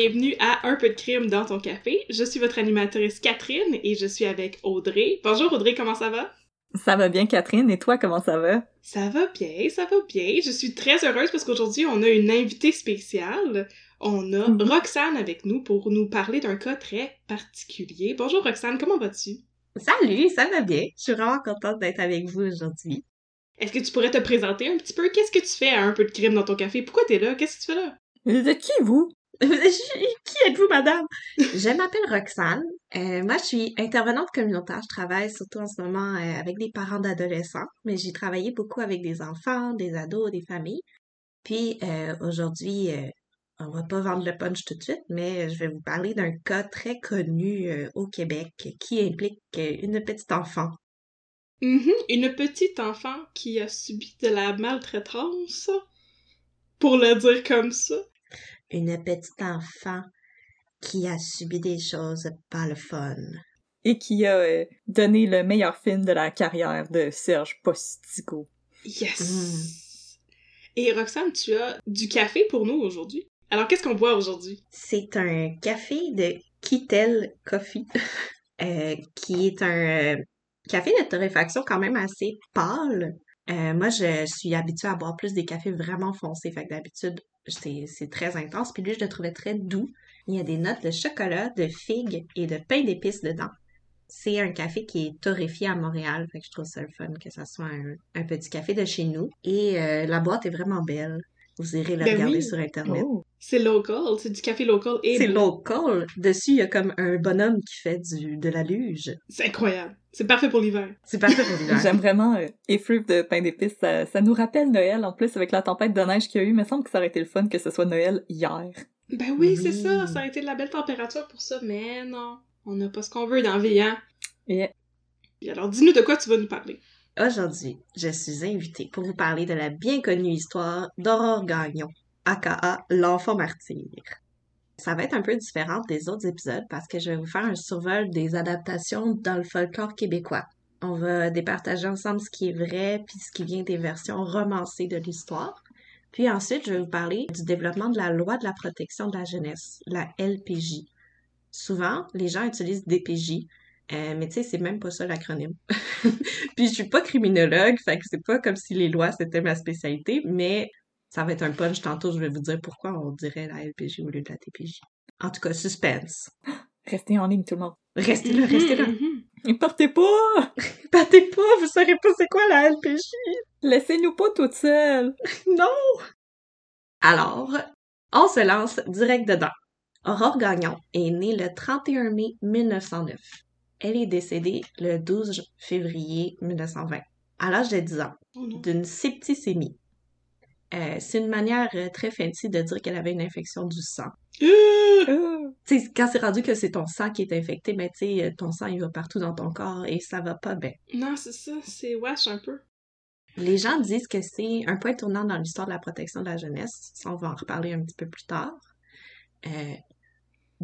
bienvenue à Un peu de crime dans ton café. Je suis votre animatrice Catherine et je suis avec Audrey. Bonjour Audrey, comment ça va? Ça va bien Catherine, et toi comment ça va? Ça va bien, ça va bien. Je suis très heureuse parce qu'aujourd'hui on a une invitée spéciale. On a Mhm. Roxane avec nous pour nous parler d'un cas très particulier. Bonjour Roxane, comment vas-tu? Salut, ça va bien. Je suis vraiment contente d'être avec vous aujourd'hui. Est-ce que tu pourrais te présenter un petit peu? Qu'est-ce que tu fais à Un peu de crime dans ton café? Pourquoi t'es là? Qu'est-ce que tu fais là? Vous êtes qui vous? Qui êtes-vous, madame? Je m'appelle Roxane. Euh, moi, je suis intervenante communautaire. Je travaille surtout en ce moment euh, avec des parents d'adolescents, mais j'ai travaillé beaucoup avec des enfants, des ados, des familles. Puis euh, aujourd'hui, on va pas vendre le punch tout de suite, mais je vais vous parler d'un cas très connu au Québec qui implique une petite enfant. Mhm, Une petite enfant qui a subi de la maltraitance, pour le dire comme ça. Une petite enfant qui a subi des choses pas le fun. Et qui a euh, donné le meilleur film de la carrière de Serge Postigo. Yes! Et Roxane, tu as du café pour nous aujourd'hui. Alors, qu'est-ce qu'on boit aujourd'hui? C'est un café de Kittel Coffee, euh, qui est un euh, café de torréfaction quand même assez pâle. Euh, moi, je suis habituée à boire plus des cafés vraiment foncés, fait que d'habitude, c'est très intense. Puis lui, je le trouvais très doux. Il y a des notes de chocolat, de figues et de pain d'épices dedans. C'est un café qui est torréfié à Montréal, fait que je trouve ça le fun que ça soit un, un petit café de chez nous. Et euh, la boîte est vraiment belle. Vous irez la Ben regarder oui. sur Internet. Oh. C'est local, c'est du café local et C'est local. Dessus, il y a comme un bonhomme qui fait du, de la luge. C'est incroyable. C'est parfait pour l'hiver. C'est parfait pour l'hiver. J'aime vraiment euh, effluve de pain d'épices. Ça, ça nous rappelle Noël en plus avec la tempête de neige qu'il y a eu. Il me semble que ça aurait été le fun que ce soit Noël hier. Ben oui, c'est Oui. ça. Ça a été de la belle température pour ça, mais non. On n'a pas ce qu'on veut dans la vie, hein? Et alors, dis-nous de quoi tu vas nous parler. Aujourd'hui, je suis invitée pour vous parler de la bien connue histoire d'Aurore Gagnon, aka l'enfant martyr. Ça va être un peu différent des autres épisodes parce que je vais vous faire un survol des adaptations dans le folklore québécois. On va départager ensemble ce qui est vrai puis ce qui vient des versions romancées de l'histoire. Puis ensuite, je vais vous parler du développement de la loi de la protection de la jeunesse, la LPJ. Souvent, les gens utilisent DPJ, euh, mais tu sais, c'est même pas ça l'acronyme. Puis je suis pas criminologue, fait que c'est pas comme si les lois c'était ma spécialité, mais ça va être un punch tantôt, je vais vous dire pourquoi on dirait la LPJ au lieu de la TPJ. En tout cas, suspense. restez en ligne tout le monde. Restez là, restez là. Et partez pas! Battez pas, vous saurez pas c'est quoi la LPJ. Laissez-nous pas toutes seules! Non! Alors, on se lance direct dedans. Aurore Gagnon est née le 31 mai 1909. Elle est décédée le 12 février 1920, à l'âge de 10 ans. Oh d'une septicémie. Euh, c'est une manière euh, très fancy de dire qu'elle avait une infection du sang. Sais, quand c'est rendu que c'est ton sang qui est infecté, euh, ton sang, il va partout dans ton corps et ça va pas bien. non, c'est ça. C'est wesh un peu. Les gens disent que c'est un point tournant dans l'histoire de la protection de la jeunesse. Ça, on va en reparler un petit peu plus tard. Euh,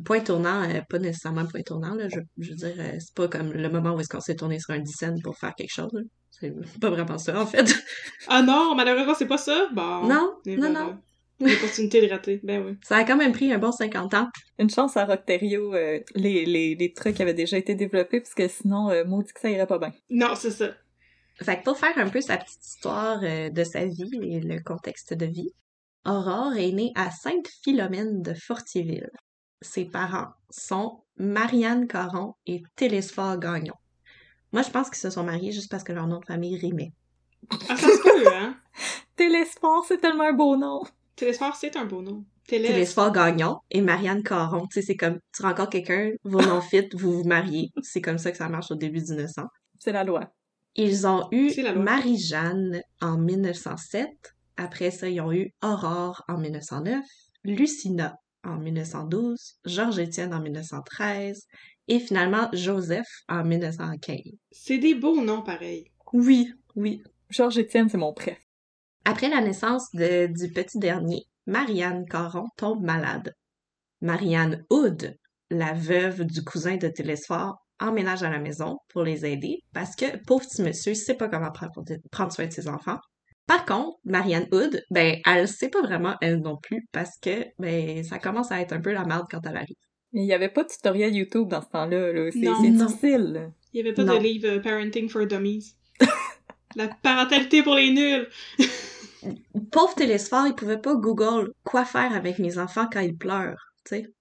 point tournant, euh, pas nécessairement point tournant, là. Je, je veux dire, euh, c'est pas comme le moment où est-ce qu'on s'est tourné sur un dixaine pour faire quelque chose, là. C'est pas vraiment ça, en fait. Ah non, malheureusement, c'est pas ça? Bon. non, non, voilà. non. L'opportunité de rater. Ben oui. Ça a quand même pris un bon 50 ans. une chance à Rockterio, euh, les, les, les trucs avaient déjà été développés, parce que sinon, euh, maudit que ça irait pas bien. Non, c'est ça. Fait que pour faire un peu sa petite histoire euh, de sa vie et le contexte de vie, Aurore est née à Sainte-Philomène de Fortierville. Ses parents sont Marianne Caron et Télésphore Gagnon. Moi, je pense qu'ils se sont mariés juste parce que leur nom de famille rimait. Ah, ça se peut, hein? Télésphore, c'est tellement un beau nom! Télésphore, c'est un beau nom. Télé... Télésphore Gagnon et Marianne Caron. Tu sais, c'est comme, tu rencontres quelqu'un, vos noms fit, vous vous mariez. C'est comme ça que ça marche au début du 1900. C'est la loi. Ils ont eu. Marie-Jeanne en 1907. Après ça, ils ont eu Aurore en 1909, Lucina en 1912, Georges-Étienne en 1913 et finalement Joseph en 1915. C'est des beaux noms, pareil. Oui, oui. Georges Étienne, c'est mon préf. Après la naissance de- du petit dernier, Marianne Caron tombe malade. Marianne Hood, la veuve du cousin de Télésphore, emménage à la maison pour les aider parce que pauvre petit monsieur, il sait pas comment prendre soin de ses enfants. Par contre, Marianne Hood, ben, elle sait pas vraiment elle non plus parce que, ben, ça commence à être un peu la merde quand elle arrive. Mais il y avait pas de tutoriel YouTube dans ce temps-là, là. C'est difficile. là. Il y avait pas Non. de livre euh, Parenting for Dummies. La parentalité pour les nuls. Pauvre Télésphore, il pouvait pas Google quoi faire avec mes enfants quand ils pleurent, tu sais.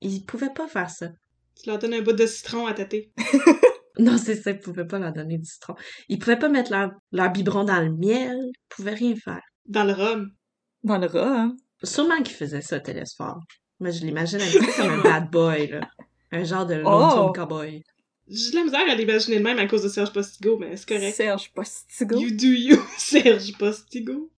Il pouvait pas faire ça. Tu leur donnes un bout de citron à tâter. Non, c'est ça, il pouvait pas leur donner du citron. Il pouvait pas mettre leur, leur biberon dans le miel, il pouvait rien faire. Dans le rhum. Dans le hein. Sûrement qu'il faisait ça, Télésphore. Moi, je l'imagine un peu comme un bad boy, là. Un genre de Oh! lonesome cowboy. J'ai de la misère à l'imaginer de même à cause de Serge Postigo, mais c'est correct. Serge Postigo? You do you, Serge Postigo.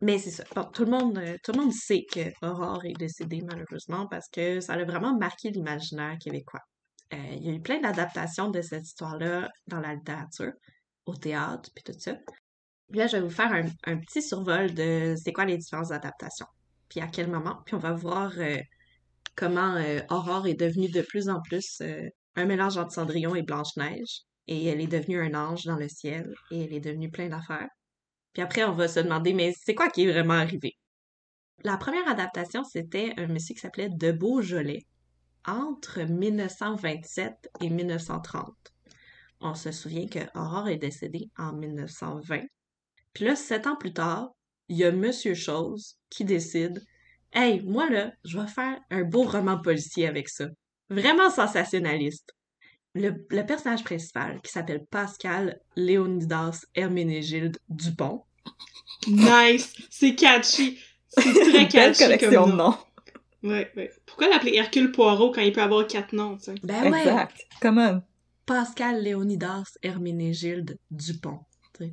Mais c'est ça. Bon, tout le monde, euh, tout le monde sait que Aurore est décédée malheureusement parce que ça a vraiment marqué l'imaginaire québécois. Euh, il y a eu plein d'adaptations de cette histoire-là dans la littérature, au théâtre, puis tout ça. Puis là, je vais vous faire un, petit survol de c'est quoi les différentes adaptations, puis à quel moment, puis on va voir euh, comment euh, Aurore est devenue de plus en plus un mélange entre Cendrillon et Blanche-Neige, et elle est devenue un ange dans le ciel, et elle est devenue plein d'affaires. Puis après, on va se demander, mais c'est quoi qui est vraiment arrivé? La première adaptation, c'était un monsieur qui s'appelait De Beaujolais, entre 1927 et 1930. On se souvient que Aurore est décédée en 1920. Puis là, sept ans plus tard, il y a Monsieur Chose qui décide Hey, moi là, je vais faire un beau roman policier avec ça. Vraiment sensationnaliste. Le, le personnage principal, qui s'appelle Pascal Léonidas Herménégilde Dupont, Nice! C'est catchy! C'est très catchy collection comme de nom. Ouais, ouais. Pourquoi l'appeler Hercule Poirot quand il peut avoir quatre noms, tu sais? ben ouais, Exact. Come on. Pascal Léonidas Herménégilde Dupont. tu sais.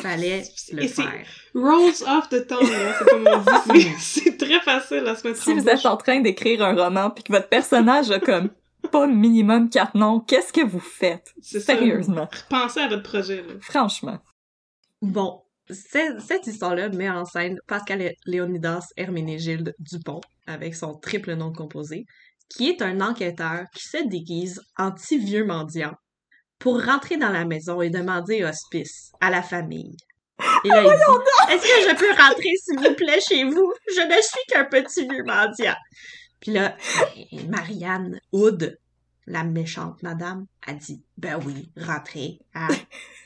Fallait le faire. Rolls off the tongue, c'est comme on dit. C'est- très facile à se mettre Si en vous bouche. êtes en train d'écrire un roman puis que votre personnage a comme pas minimum quatre noms, qu'est-ce que vous faites? C'est ça. Sérieusement. Pensez à votre projet, là. Franchement. Bon, cette histoire-là met en scène Pascal Léonidas Herménégilde Dupont, avec son triple nom composé, qui est un enquêteur qui se déguise en petit vieux mendiant pour rentrer dans la maison et demander hospice à la famille. Et là, dit Est-ce que je peux rentrer, s'il vous plaît, chez vous? Je ne suis qu'un petit vieux mendiant. Puis là, Marianne Hood, la méchante madame, a dit Ben oui, rentrez.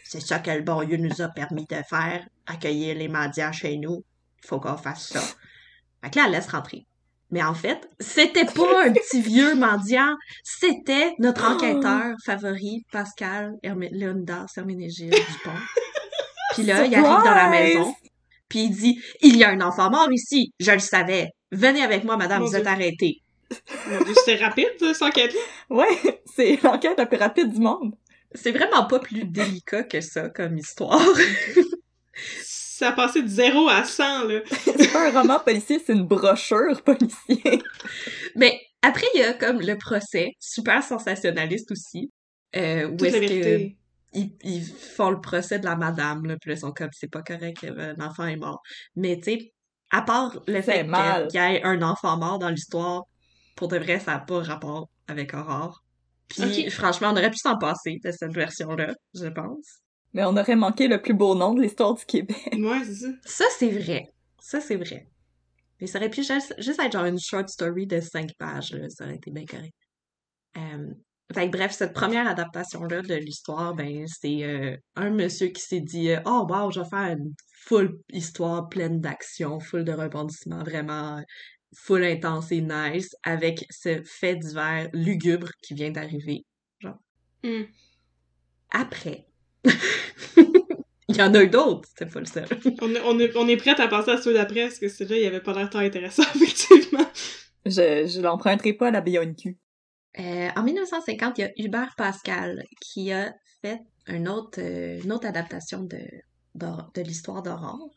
C'est ça que le bon Dieu nous a permis de faire, accueillir les mendiants chez nous. Il faut qu'on fasse ça. Fait que là, elle laisse rentrer. Mais en fait, c'était pas un petit vieux mendiant, c'était notre enquêteur favori, Pascal Hermé Léonidas Herménégilde Dupont. Puis là, il arrive dans la maison, puis il dit « Il y a un enfant mort ici, je le savais. Venez avec moi, madame, Mon vous êtes arrêtée. C'était rapide, ça, cette enquête-là? Ouais, c'est l'enquête la plus rapide du monde. » C'est vraiment pas plus délicat que ça comme histoire. Ça a passé de 0 à 100, là. C'est pas un roman policier, c'est une brochure policier. Mais après, il y a comme le procès, super sensationnaliste aussi, euh, où est-ce que ils, ils font le procès de la madame, là, puis là, ils sont comme, c'est pas correct, l'enfant est mort. Mais tu sais, à part le fait mal. qu'il y ait un enfant mort dans l'histoire, pour de vrai, ça n'a pas rapport avec Aurore. Puis franchement, on aurait pu s'en passer de cette version-là, je pense. Mais on aurait manqué le plus beau nom de l'histoire du Québec. Ouais, c'est ça. Ça, c'est vrai. Ça, c'est vrai. Mais ça aurait pu juste, juste être genre une short story de cinq pages, là. Ça aurait été bien correct. Euh, fait que bref, cette première adaptation-là de l'histoire, ben, c'est euh, un monsieur qui s'est dit euh, Oh, wow, je vais faire une full histoire pleine d'action, full de rebondissements, vraiment full intense et nice, avec ce fait divers lugubre qui vient d'arriver. Genre. Hmm. Après. Il y en a eu d'autres, c'était pas le seul. On est, on est, on est prête à passer à ceux d'après, parce que celui-là, il avait pas l'air tant intéressant, effectivement. Je, je l'emprunterai pas à la BONQ. Euh, en 1950, il y a Hubert Pascal qui a fait une autre, euh, une autre adaptation de, d'Aur- de l'histoire d'Aurore.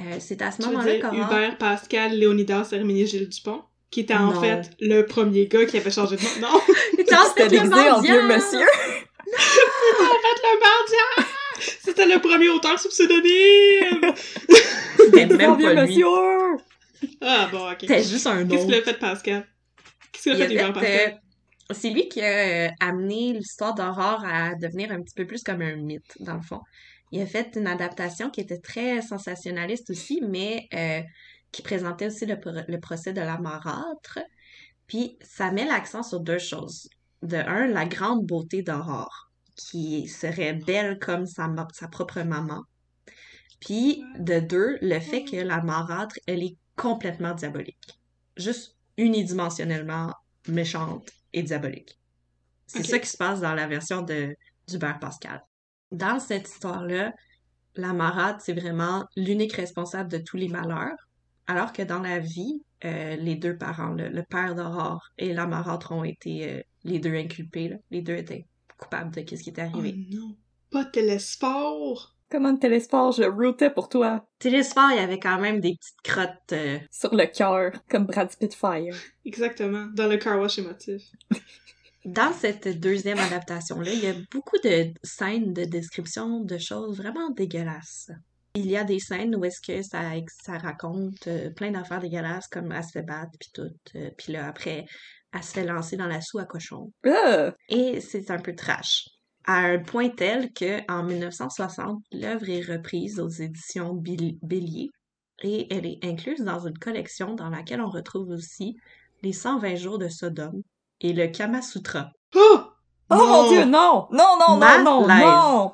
Euh, c'est à ce moment-là qu'Aurore... Hubert Pascal Léonidas Herménégilde Dupont, qui était en Non. fait le premier gars qui avait changé de nom. Non! C'était en fait le déguisé en vieux monsieur. Fait, le! C'était le premier auteur sous pseudonyme! C'était même pas lui. Ah bon, ok. C'était juste un Qu'est-ce nom. qu'il a fait, Pascal? Qu'est-ce qu'il a fait, Hubert Pascal? euh, c'est lui qui a euh, amené l'histoire d'Aurore à devenir un petit peu plus comme un mythe, dans le fond. Il a fait une adaptation qui était très sensationnaliste aussi, mais euh, qui présentait aussi le procès de la marâtre. Puis ça met l'accent sur deux choses. De un, la grande beauté d'Aurore, qui serait belle comme sa, propre maman. Puis de deux, le fait que la marâtre, elle est complètement diabolique. Juste unidimensionnellement méchante et diabolique. C'est ça qui se passe dans la version de d'Hubert Pascal. Dans cette histoire-là, la marâtre, c'est vraiment l'unique responsable de tous les malheurs, alors que dans la vie, euh, les deux parents, le, le père d'Aurore et la marâtre ont été euh, les deux inculpés. là. Les deux étaient de ce qui est Oh arrivé. non. Pas de. Comment Télésport, je rootais pour toi. Télésphore, il y avait quand même des petites crottes. euh, Sur le cœur, comme Brad Spitfire. Exactement. Dans le car wash émotif. Dans cette deuxième adaptation-là, il y a beaucoup de scènes de description de choses vraiment dégueulasses. Il y a des scènes où est-ce que ça, ça raconte euh, plein d'affaires dégueulasses, comme elle se fait battre, puis tout. euh, puis là, après, elle se lancer dans la soue à cochon. Ah! Et c'est un peu trash. À un point tel que, en 1960, l'œuvre est reprise aux éditions Bélier et elle est incluse dans une collection dans laquelle on retrouve aussi les 120 jours de Sodome et le Kama Sutra. Oh! Oh mon dieu, non! Non, non, non, non, non!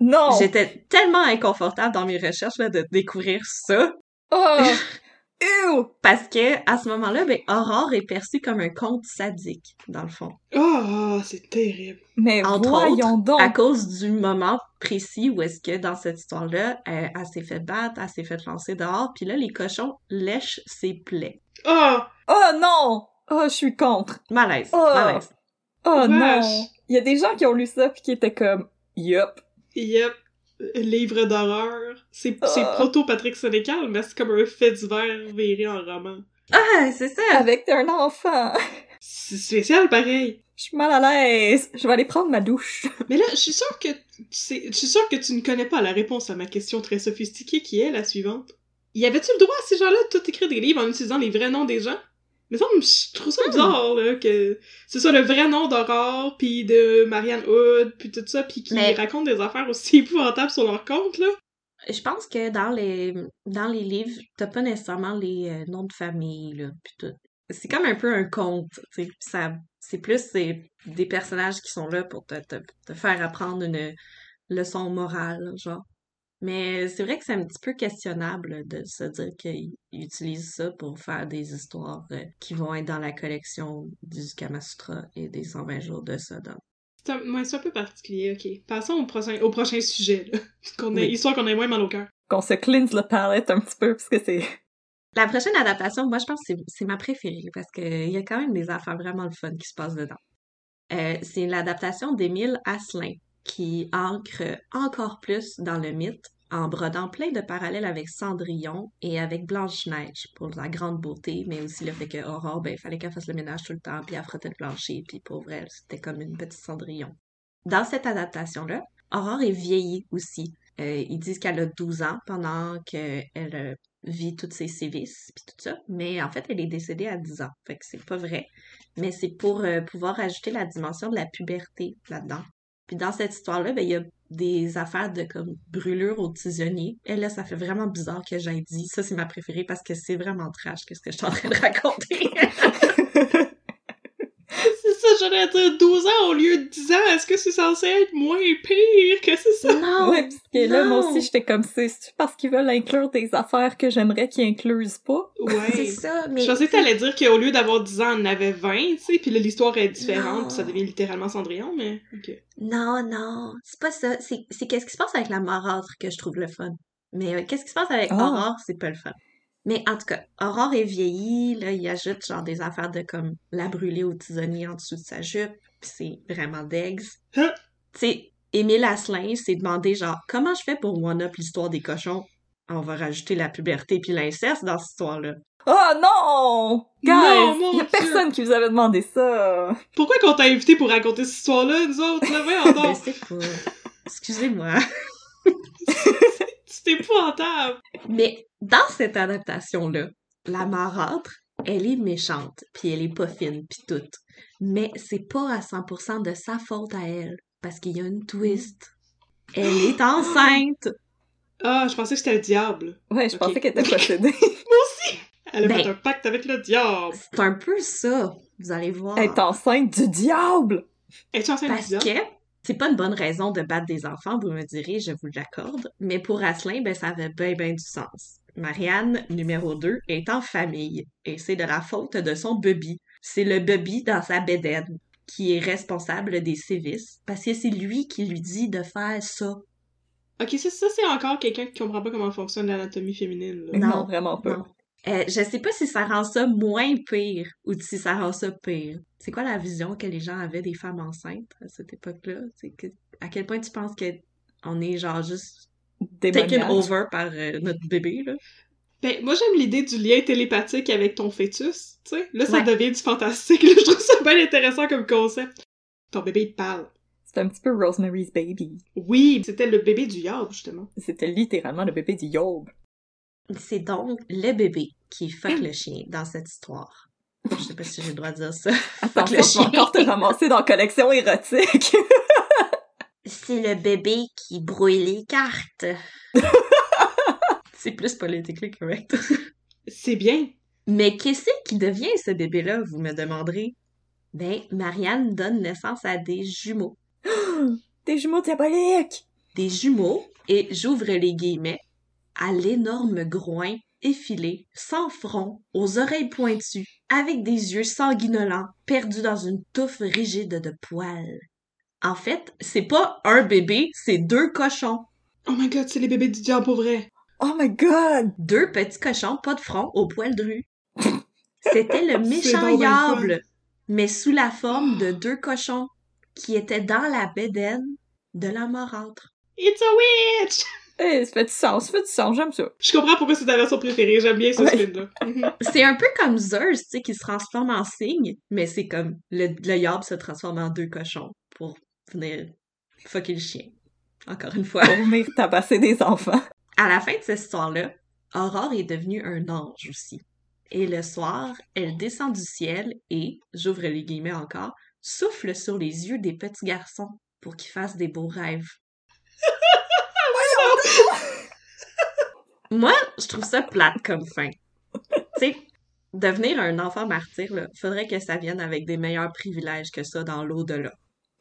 Non! J'étais tellement inconfortable dans mes recherches là, de découvrir ça Oh! Ew! parce que à ce moment-là, ben, Aurore est perçue comme un conte sadique, dans le fond. Oh, c'est terrible. Mais Entre voyons donc! À cause du moment précis où est-ce que dans cette histoire-là, elle, elle s'est fait battre, elle s'est fait lancer dehors, puis là, les cochons lèchent ses plaies. Oh! Oh non! Oh, je suis contre! Malaise, Oh. malaise. Oh Vache. non! Il y a des gens qui ont lu ça puis qui étaient comme Yup. Yep. Livre d'horreur. C'est c'est Ah. proto-Patrick Sénécal, mais c'est comme un fait divers viré en roman. Ah, c'est ça! Avec un enfant. C'est spécial, pareil. Je suis mal à l'aise. Je vais aller prendre ma douche. Mais là, je suis sûre que tu sais- je suis sûre que tu ne connais pas la réponse à ma question très sophistiquée qui est la suivante. Y avait-tu le droit à ces gens-là de tout écrire des livres en utilisant les vrais noms des gens? Mais ça, je trouve ça bizarre, là, que c'est ça le vrai nom d'Aurore, puis de Marianne Hood, puis tout ça, puis qui Mais- racontent des affaires aussi épouvantables sur leur compte, là. Je pense que dans les dans les livres, t'as pas nécessairement les euh, noms de famille, là, pis tout. C'est comme un peu un conte, tu sais. Ça, c'est plus des personnages qui sont là pour te, te, te faire apprendre une leçon morale, genre. Mais c'est vrai que c'est un petit peu questionnable de se dire qu'ils utilisent ça pour faire des histoires euh, qui vont être dans la collection du Kama Sutra et des 120 jours de Sodome. C'est un, ouais, c'est un peu particulier, ok. Passons au prochain, au prochain sujet, là. Qu'on ait, Oui. Histoire qu'on ait moins mal au cœur. Qu'on se cleanse le palette un petit peu parce que c'est. La prochaine adaptation, moi, je pense que c'est- c'est ma préférée parce qu'il y a quand même des affaires vraiment le fun qui se passent dedans. Euh, c'est l'adaptation d'Émile Asselin qui ancre encore plus dans le mythe en brodant plein de parallèles avec Cendrillon et avec Blanche-Neige pour la grande beauté, mais aussi le fait que Aurore, ben, il fallait qu'elle fasse le ménage tout le temps, puis elle frottait le plancher, puis pour elle, c'était comme une petite Cendrillon. Dans cette adaptation-là, Aurore est vieillie aussi. Euh, ils disent qu'elle a 12 ans pendant qu'elle euh, vit toutes ses sévices puis tout ça, mais en fait, elle est décédée à 10 ans. Fait que c'est pas vrai. Mais c'est pour euh, pouvoir ajouter la dimension de la puberté là-dedans. Puis dans cette histoire-là, ben, il y a des affaires de comme brûlure au tisonnier. Et là, ça fait vraiment bizarre que j'aille dit. Ça, c'est ma préférée parce que c'est vraiment trash que ce que je suis en train de raconter. Ça, j'allais dire 12 ans au lieu de 10 ans. Est-ce que c'est censé être moins pire que c'est ça? non! ouais, parce que là, moi aussi, j'étais comme c'est parce qu'ils veulent inclure des affaires que j'aimerais qu'ils inclusent pas? C'est ça, mais... Je pensais que t'allais dire qu'au lieu d'avoir 10 ans, on en avait 20, tu sais, puis là, l'histoire est différente, puis ça devient littéralement Cendrillon, mais ok. Non, non, c'est pas ça. C'est c'est qu'est-ce qui se passe avec la marâtre que je trouve le fun. Mais euh, qu'est-ce qui se passe avec. Aurore, c'est pas le fun. Mais en tout cas, Aurore est vieillie, là, il ajoute genre des affaires de comme la brûler au tisonnier en dessous de sa jupe, pis c'est vraiment d'eggs. Hein? Tu sais, Émile Asselin s'est demandé genre comment je fais pour one-up l'histoire des cochons? On va rajouter la puberté puis l'inceste dans cette histoire-là. Oh non! Guys! Non, mon y a Dieu. personne qui vous avait demandé ça! Pourquoi qu'on t'a invité pour raconter cette histoire-là, nous autres, là, voyons Je donc? sais pas. Excusez-moi. C'est épouvantable! Mais dans cette adaptation-là, la marâtre, elle est méchante, puis elle est pas fine, puis toute. Mais c'est pas à 100% de sa faute à elle, parce qu'il y a une twist. Elle est enceinte! Ah, je pensais que c'était le diable. Ouais, je pensais qu'elle était possédée. Elle a Ben- fait un pacte avec le diable. C'est un peu ça, vous allez voir. Elle est enceinte du diable! Es-tu enceinte Parce du diable? que c'est pas une bonne raison de battre des enfants, vous me direz, je vous l'accorde. Mais pour Asselin, ben, ça avait bien, bien du sens. Marianne, numéro 2, est en famille et c'est de la faute de son bubby. C'est le bubby dans sa bédaine qui est responsable des sévices parce que c'est lui qui lui dit de faire ça. Ok, ça, ça c'est encore quelqu'un qui comprend pas comment fonctionne l'anatomie féminine. là. Non, Non, vraiment pas. Non. Euh, je sais pas si ça rend ça moins pire ou si ça rend ça pire. C'est quoi la vision que les gens avaient des femmes enceintes à cette époque-là? Que, à quel point tu penses que on est genre juste taken over par euh, notre bébé, là? Ben, moi j'aime l'idée du lien télépathique avec ton fœtus, tu sais. Là, ça Ouais. devient du fantastique. Là, je trouve ça bien intéressant comme concept. Ton bébé il te parle. C'est un petit peu Rosemary's Baby. Oui, c'était le bébé du Yob, justement. C'était littéralement le bébé du Yob. C'est donc le bébé qui fuck le chien dans cette histoire. Je sais pas si j'ai le droit de dire ça. Attention, le je vais chien. encore te ramasser dans collection érotique. C'est le bébé qui brouille les cartes. C'est plus politiquement correct. C'est bien. Mais qu'est-ce qui devient ce bébé-là, vous me demanderez? Ben, Marianne donne naissance à des jumeaux. Des jumeaux diaboliques! Des jumeaux, et j'ouvre les guillemets, à l'énorme groin effilé, sans front, aux oreilles pointues, avec des yeux sanguinolents, perdus dans une touffe rigide de poils. En fait, c'est pas un bébé, c'est deux cochons. Oh my god, c'est les bébés du diable pour vrai. Oh my god! Deux petits cochons, pas de front, aux poils drus. C'était le méchant diable, mais sous la forme de deux cochons qui étaient dans la bédaine de la marâtre. It's a witch! Eh, ça fait du sens, ça fait du sens, j'aime ça. Je comprends pourquoi c'est ta version préférée. J'aime bien ce Ouais. spin-là. Mhm. C'est un peu comme Zeus, tu sais, qui se transforme en cygne, mais c'est comme le, le diable se transforme en deux cochons pour venir fucker le chien. Encore une fois. Pour venir tabasser des enfants. À la fin de cette histoire-là, Aurore est devenue un ange aussi. Et le soir, elle descend du ciel et, j'ouvre les guillemets encore, souffle sur les yeux des petits garçons pour qu'ils fassent des beaux rêves. Moi, je trouve ça plate comme fin. Tu sais, devenir un enfant martyr, là, faudrait que ça vienne avec des meilleurs privilèges que ça dans l'au-delà.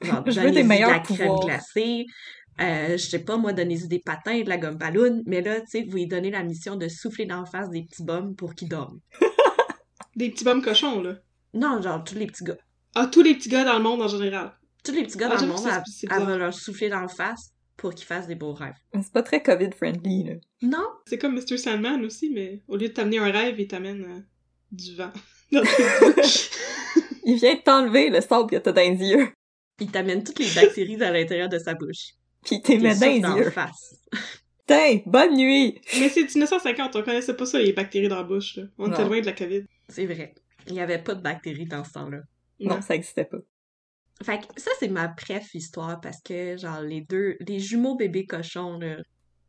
Genre, Je veux donnez-y des de meilleurs la crème pouvoirs. glacée, euh, je sais pas, moi, donnez-y des patins et de la gomme ballon, mais là, tu sais, vous lui donnez la mission de souffler d'en face des petits bums pour qu'ils dorment. Des petits bums cochons, là. Non, genre, tous les petits gars. Ah, tous les petits gars dans le monde en général. Tous les petits gars Ah, dans le monde, bizarre. va leur souffler d'en face pour qu'ils fassent des beaux rêves. C'est pas très COVID-friendly, là. Non, C'est comme Mr. Sandman aussi, mais au lieu de t'amener un rêve, il t'amène euh, du vent. Il vient de t'enlever le sable que t'as dans les yeux. il t'amène toutes les bactéries à l'intérieur de sa bouche. Pis il t'es Il met dans les yeux. face. Putain, bonne nuit! mais c'est 1950, on connaissait pas ça, les bactéries dans la bouche. Là. On était Non. loin de la COVID. C'est vrai. Il n'y avait pas de bactéries dans ce temps-là. Non, ça existait pas. Fait que ça, c'est ma bref histoire parce que, genre, les deux, les jumeaux bébés cochons, là,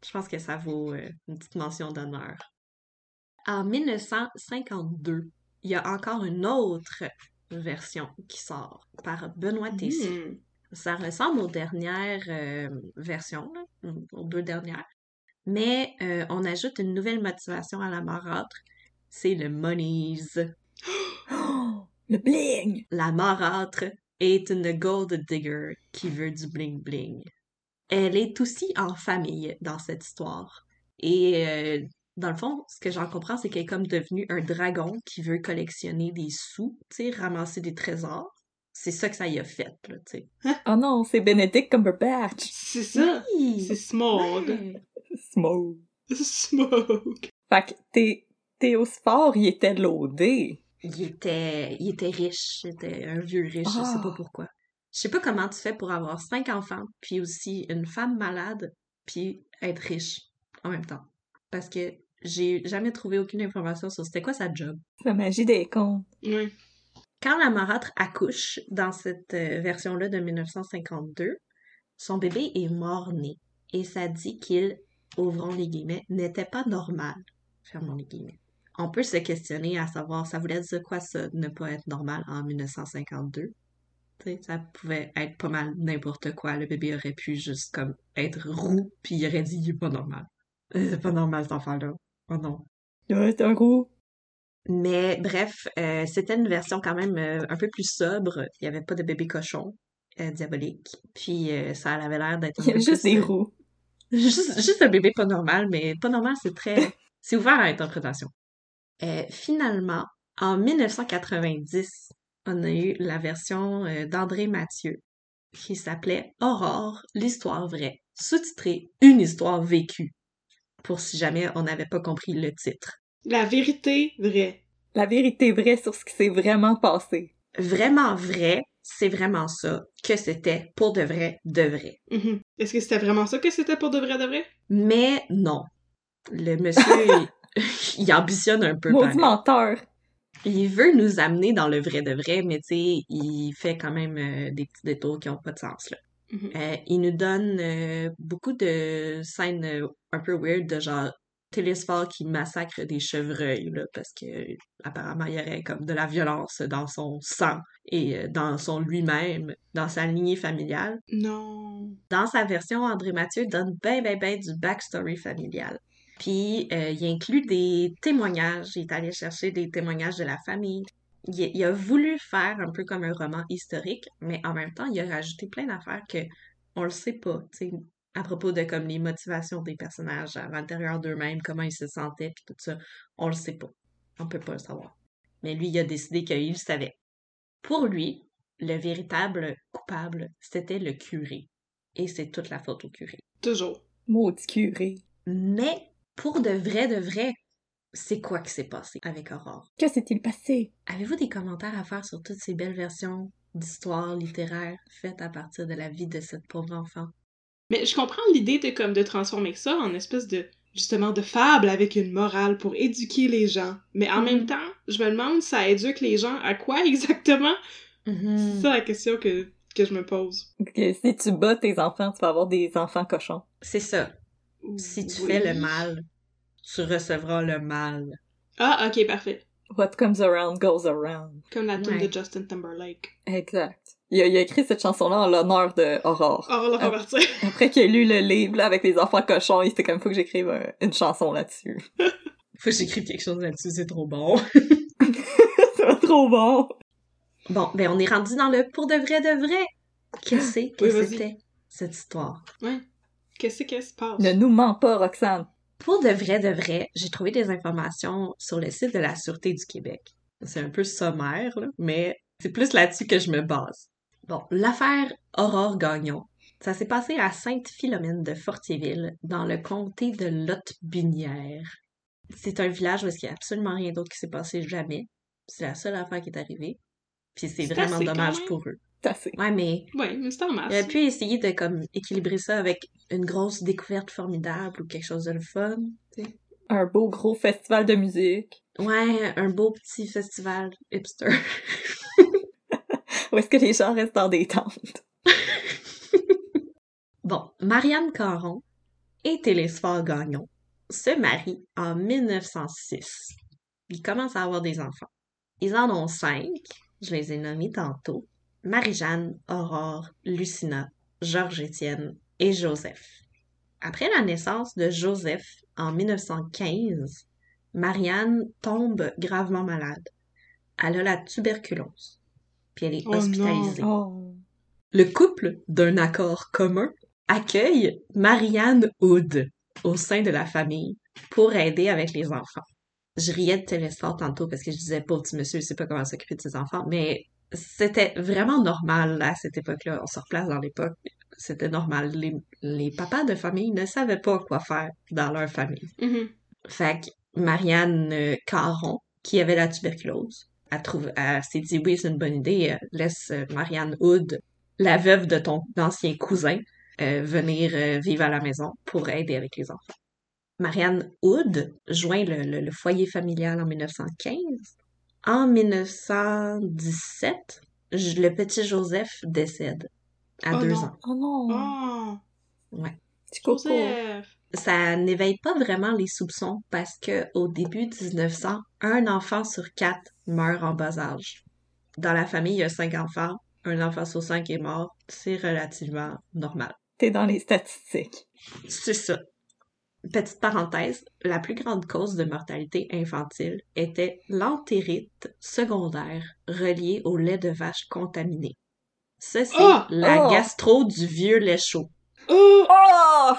je pense que ça vaut euh, une petite mention d'honneur. En 1952, il y a encore une autre version qui sort par Benoît Tessier. Hmm. Ça ressemble aux dernières euh, versions, là, aux deux dernières. Mais euh, on ajoute une nouvelle motivation à la marâtre. C'est le monies. Oh, le bling! La marâtre est une gold digger qui veut du bling bling. Elle est aussi en famille dans cette histoire. Et euh, dans le fond, ce que j'en comprends, c'est qu'elle est comme devenue un dragon qui veut collectionner des sous, tu sais, ramasser des trésors. C'est ça que ça y a fait, là, tu sais. Oh non, c'est Benedict Cumberbatch! C'est ça! Oui! C'est Smog. Ouais. Smoke! Smog. Fait que il était loadé. Il était, il était riche, c'était un vieux riche, je sais pas Ah. pourquoi. Je sais pas comment tu fais pour avoir cinq enfants, puis aussi une femme malade, puis être riche en même temps. Parce que j'ai jamais trouvé aucune information sur c'était quoi sa job. La magie des contes. Ouais. Quand la marâtre accouche dans cette euh, version-là de 1952, son bébé est mort-né. Et ça dit qu'il, ouvrons les guillemets, n'était pas normal. Fermons les guillemets. On peut se questionner à savoir, ça voulait dire quoi ça, ne pas être normal en 1952? Tu sais, ça pouvait être pas mal n'importe quoi. Le bébé aurait pu juste comme être roux, puis il aurait dit il est pas normal. Euh, C'est pas normal cet enfant-là. Oh non. Ouais, c'est un gros. Mais bref, euh, c'était une version quand même euh, un peu plus sobre. Il y avait pas de bébé cochon euh, diabolique. Puis ça avait l'air d'être Il y a peu juste des roues. Juste, juste un bébé pas normal, mais pas normal, c'est très... c'est ouvert à l'interprétation. Euh, finalement, en 1990, on a eu la version euh, d'André Mathieu qui s'appelait Aurore, l'histoire vraie, sous-titré Une histoire vécue, pour si jamais on n'avait pas compris le titre. La vérité vraie. La vérité vraie sur ce qui s'est vraiment passé. Vraiment vrai, c'est vraiment ça, que c'était pour de vrai, de vrai. Mhm. Est-ce que c'était vraiment ça que c'était pour de vrai de vrai? Mais non. Le monsieur, il, ambitionne un peu. Maudit menteur. Il veut nous amener dans le vrai de vrai, mais tu sais, il fait quand même euh, des petits détours qui ont pas de sens, là. Mhm. Euh, il nous donne euh, beaucoup de scènes un peu weird, de genre Télésphore qui massacre des chevreuils, là, parce que apparemment il y aurait comme de la violence dans son sang et dans son lui-même, dans sa lignée familiale. Non. Dans sa version, André Mathieu donne ben, ben, ben du backstory familial. Puis, euh, il inclut des témoignages. Il est allé chercher des témoignages de la famille. Il, il a voulu faire un peu comme un roman historique, mais en même temps, il a rajouté plein d'affaires que on le sait pas, tu sais, à propos de comme les motivations des personnages à l'intérieur d'eux-mêmes, comment ils se sentaient, puis tout ça. On le sait pas. On peut pas le savoir. Mais lui, il a décidé qu'il le savait. Pour lui, le véritable coupable, c'était le curé. Et c'est toute la faute au curé. Toujours. Maudit curé. Mais pour de vrai, de vrai, c'est quoi qui s'est passé avec Aurore? Que s'est-il passé? Avez-vous des commentaires à faire sur toutes ces belles versions d'histoires littéraires faites à partir de la vie de cette pauvre enfant? Mais je comprends l'idée de comme de transformer ça en espèce de justement de fable avec une morale pour éduquer les gens. Mais en Mhm. même temps, je me demande ça éduque les gens à quoi exactement? Mhm. C'est ça la question que, que je me pose. Que si tu bats tes enfants, tu vas avoir des enfants cochons. C'est ça. Si tu Oui. fais le mal, tu recevras le mal. Ah, ok, parfait. What comes around goes around. Comme la tune Ouais. de Justin Timberlake. Exact. Il a, il a écrit cette chanson-là en l'honneur de Aurore. On la repartir. Après qu'il a lu le livre là, avec les enfants cochons, il était comme faut que j'écrive un- une chanson là-dessus. Faut que j'écrive quelque chose là-dessus, c'est trop bon. C'est trop bon. Bon, ben on est rendu dans le pour de vrai de vrai. Qu'est-ce que Oui, c'était cette histoire? Ouais. Qu'est-ce qui se passe? Ne nous mens pas, Roxane. Pour de vrai de vrai, j'ai trouvé des informations sur le site de la Sûreté du Québec. C'est un peu sommaire, là, mais c'est plus là-dessus que je me base. Bon, l'affaire Aurore Gagnon, ça s'est passé à Sainte-Philomène de Fortierville, dans le comté de Lotte-Binière. C'est un village où il n'y a absolument rien d'autre qui s'est passé jamais. C'est la seule affaire qui est arrivée. Puis c'est vraiment dommage pour eux. Assez. Ouais, mais Ouais, mais c'est en masse. il aurait pu essayer de comme équilibrer ça avec une grosse découverte formidable ou quelque chose de le fun. tu sais. Un beau gros festival de musique. Ouais, un beau petit festival hipster. Où est-ce que les gens restent dans des tentes? Bon, Marianne Caron et Télésphore Gagnon se marient en 1906. Ils commencent à avoir des enfants. Ils en ont cinq. Je les ai nommés tantôt. Marie-Jeanne, Aurore, Lucina, Georges-Étienne et Joseph. Après la naissance de Joseph en 1915, Marianne tombe gravement malade. Elle a la tuberculose. Puis elle est Oh hospitalisée. Oh. Le couple, d'un accord commun, accueille Marianne Hood au sein de la famille pour aider avec les enfants. Je riais de Télésphore tantôt parce que je disais, pauvre petit monsieur, il sait pas comment s'occuper de ses enfants, mais c'était vraiment normal à cette époque-là. On se replace dans l'époque, c'était normal. Les, les papas de famille ne savaient pas quoi faire dans leur famille. Mhm. Fait que Marianne euh, Caron, qui avait la tuberculose, a trouvé, elle s'est dit oui, c'est une bonne idée, euh, laisse euh, Marianne Hood, la veuve de ton ancien cousin, euh, venir vivre à la maison pour aider avec les enfants. Marianne Hood joint le, le- le foyer familial en 1915. En 1917, j- le petit Joseph décède à Oh deux non. ans. Oh non. Oh, Ouais. Petit. Joseph. ça n'éveille pas vraiment les soupçons parce que au début de 1900, un enfant sur quatre meurt en bas âge. Dans la famille, il y a cinq enfants, un enfant sur cinq est mort, c'est relativement normal. T'es dans les statistiques. C'est ça. Petite parenthèse, la plus grande cause de mortalité infantile était l'entérite secondaire reliée au lait de vache contaminé. Ça, c'est Ah! la Oh! gastro du vieux lait chaud. Oh! Oh!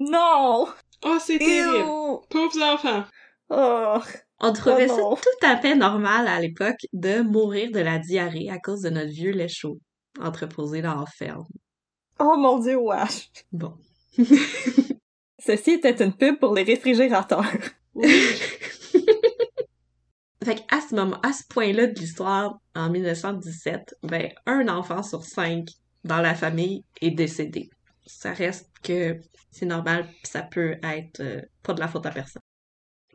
Non! Oh, c'est terrible! Pauvres enfants! Oh! On trouvait Oh ça non. tout à fait normal à l'époque de mourir de la diarrhée à cause de notre vieux lait chaud entreposé dans la ferme. Oh mon dieu, wesh! Bon. Ceci était une pub pour les réfrigérateurs. Oui. Fait qu'à ce moment, à ce point-là de l'histoire, en 1917, ben, un enfant sur cinq dans la famille est décédé. Ça reste que c'est normal, pis ça peut être euh, pas de la faute à personne.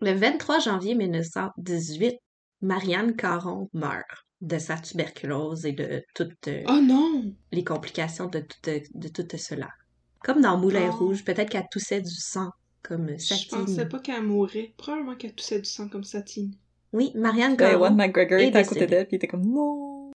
Le 23 janvier 1918, Marianne Caron meurt de sa tuberculose et de toutes euh, Oh non! les complications de tout, de, tout cela. Comme dans Moulin Oh. Rouge, peut-être qu'elle toussait du sang, comme Je Satine. pensais pas qu'elle mourrait. Probablement qu'elle toussait du sang comme Satine. Oui, Marianne Ben, Caron. Ewan McGregor est était à côté d'elle, pis il était comme non.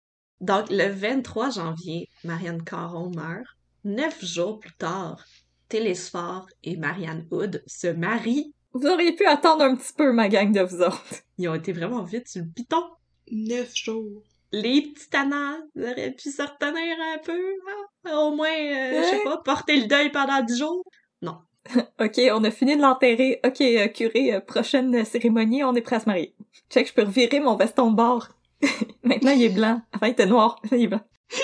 Donc, le 23 janvier, Marianne Caron meurt. Neuf jours plus tard, Télésphore et Marianne Hood se marient. Vous auriez pu attendre un petit peu, ma gang de vous autres. Ils ont été vraiment vite sur le piton. Neuf jours. Les petits tannants auraient pu se retenir un peu, hein? Au moins, euh, je sais pas, porter le deuil pendant dix jours? Ok, on a fini de l'enterrer. Ok, euh, curé, euh, prochaine cérémonie, on est prêt à se marier. Check, je peux revirer mon veston de bord. Maintenant, il est blanc. Avant, il était noir. Il est blanc.